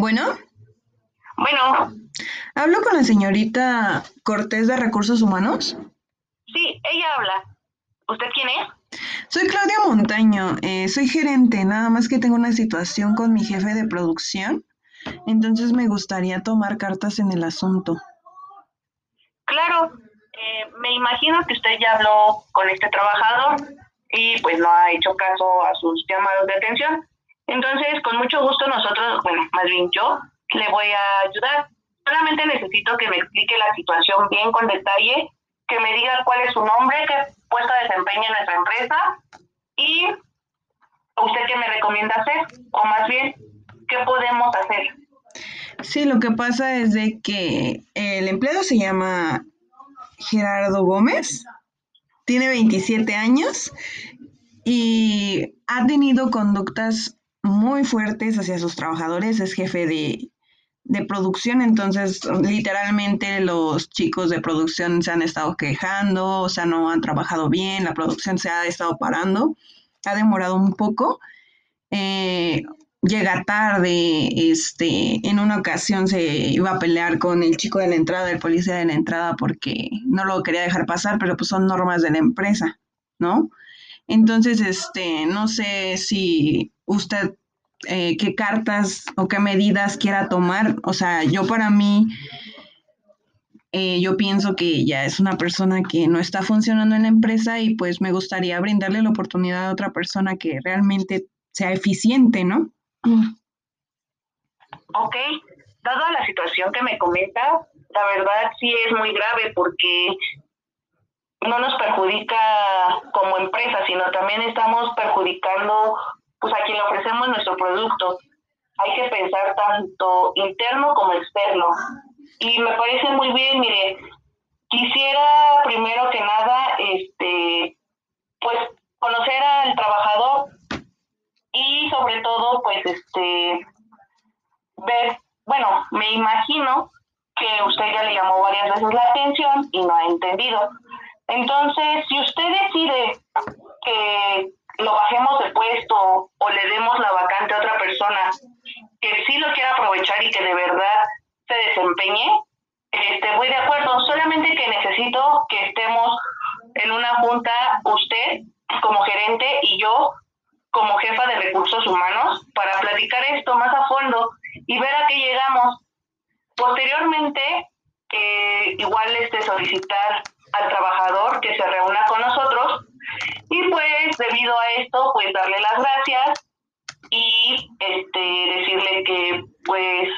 Bueno, Bueno, hablo con la señorita Cortés de Recursos Humanos. sí, ella habla. ¿Usted quién es? Soy Claudia Montaño, eh, soy gerente, nada más que tengo una situación con mi jefe de producción, entonces me gustaría tomar cartas en el asunto. Claro, eh, me imagino que usted ya habló con este trabajador y pues no ha hecho caso a sus llamados de atención. Entonces, con mucho gusto nosotros, bueno, más bien yo, le voy a ayudar. Solamente necesito que me explique la situación bien con detalle, que me diga cuál es su nombre, qué puesto desempeña en nuestra empresa y usted qué me recomienda hacer, o más bien, qué podemos hacer. Sí, lo que pasa es de que el empleado se llama Gerardo Gómez, tiene 27 años y ha tenido conductas muy fuertes hacia sus trabajadores, es jefe de, de producción, entonces literalmente los chicos de producción se han estado quejando, o sea, no han trabajado bien, la producción se ha estado parando, ha demorado un poco. eh, llega tarde, este, en una ocasión se iba a pelear con el chico de la entrada, el policía de la entrada, porque no lo quería dejar pasar, pero pues son normas de la empresa, ¿no? Entonces, este, no sé si usted eh, qué cartas o qué medidas quiera tomar. O sea, yo para mí, eh, yo pienso que ya es una persona que no está funcionando en la empresa y pues me gustaría brindarle la oportunidad a otra persona que realmente sea eficiente, ¿no? Ok, dada la situación que me comenta, la verdad sí es muy grave porque no nos perjudica como empresa, sino también estamos perjudicando pues a quien le ofrecemos nuestro producto. Hay que pensar tanto interno como externo. Y me parece muy bien, mire, quisiera primero que nada, este, pues conocer al trabajador y sobre todo, pues, este, ver, bueno, me imagino que usted ya le llamó varias veces la atención y no ha entendido. Entonces, si usted decide que lo bajemos de puesto o le demos la vacante a otra persona que sí lo quiera aprovechar y que de verdad se desempeñe, este, voy de acuerdo. Solamente que necesito que estemos en una junta, usted como gerente y yo como jefa de recursos humanos, para platicar esto más a fondo y ver a qué llegamos. Posteriormente, eh, igual este solicitar al trabajador que se reúna con nosotros pues debido a esto pues darle las gracias y este decirle que pues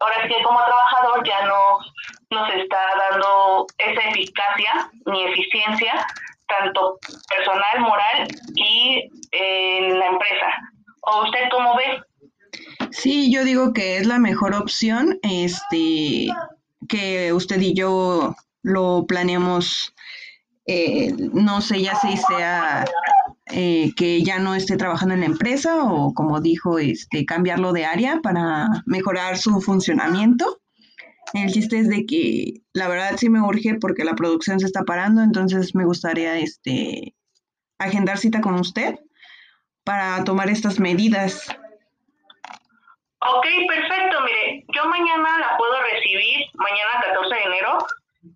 ahora sí que como trabajador ya no nos está dando esa eficacia ni eficiencia tanto personal moral y en la empresa. O usted cómo ve Sí, yo digo que es la mejor opción, este, que usted y yo lo planeamos, eh, no sé ya si sea eh, que ya no esté trabajando en la empresa o como dijo, este, cambiarlo de área para mejorar su funcionamiento. El chiste es de que la verdad sí me urge porque la producción se está parando, entonces me gustaría este, agendar cita con usted para tomar estas medidas. Ok, perfecto. Mire, yo mañana la puedo recibir, mañana 14 de enero,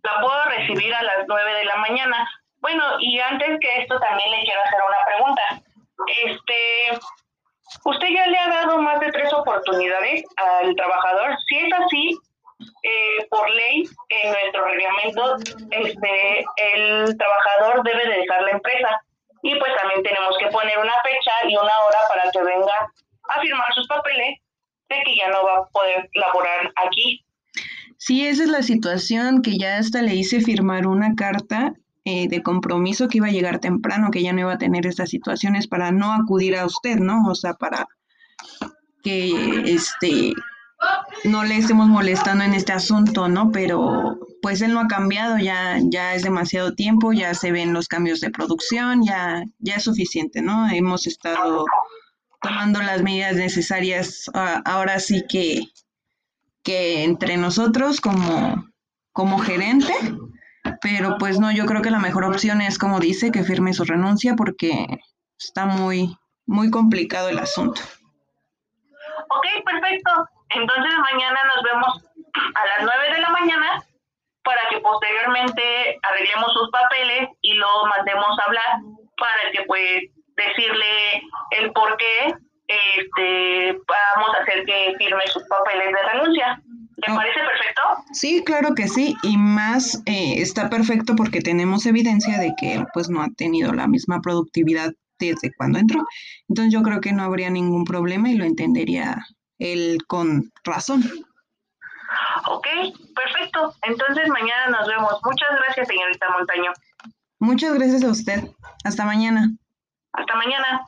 la puedo recibir a las 9 de la mañana. Bueno, y antes que esto también le quiero hacer una pregunta. Este, ¿usted ya le ha dado más de tres oportunidades al trabajador? Si es así, eh, por ley, en nuestro reglamento, este, el trabajador debe de dejar la empresa. Y pues también tenemos que poner una fecha y una hora para que venga a firmar sus papeles de que ya no va a poder laborar aquí. Sí, esa es la situación que ya hasta le hice firmar una carta eh, de compromiso que iba a llegar temprano, que ya no iba a tener estas situaciones para no acudir a usted, ¿no? O sea, para que este no le estemos molestando en este asunto, ¿no? Pero pues él no ha cambiado, ya, ya es demasiado tiempo, ya se ven los cambios de producción, ya, ya es suficiente, ¿no? Hemos estado tomando las medidas necesarias ah, ahora sí que, que entre nosotros como, como gerente, pero pues no, yo creo que la mejor opción es como dice, que firme su renuncia porque está muy, muy complicado el asunto. Ok, perfecto. Entonces mañana nos vemos a las 9 de la mañana para que posteriormente arreglemos sus papeles y lo mandemos a hablar para que pues decirle el por qué este, vamos a hacer que firme sus papeles de renuncia. ¿Te parece perfecto? Sí, claro que sí, y más eh, está perfecto porque tenemos evidencia de que él pues no ha tenido la misma productividad desde cuando entró. Entonces yo creo que no habría ningún problema y lo entendería él con razón. Ok, perfecto. Entonces mañana nos vemos. Muchas gracias, señorita Montaño. Muchas gracias a usted. Hasta mañana. Hasta mañana.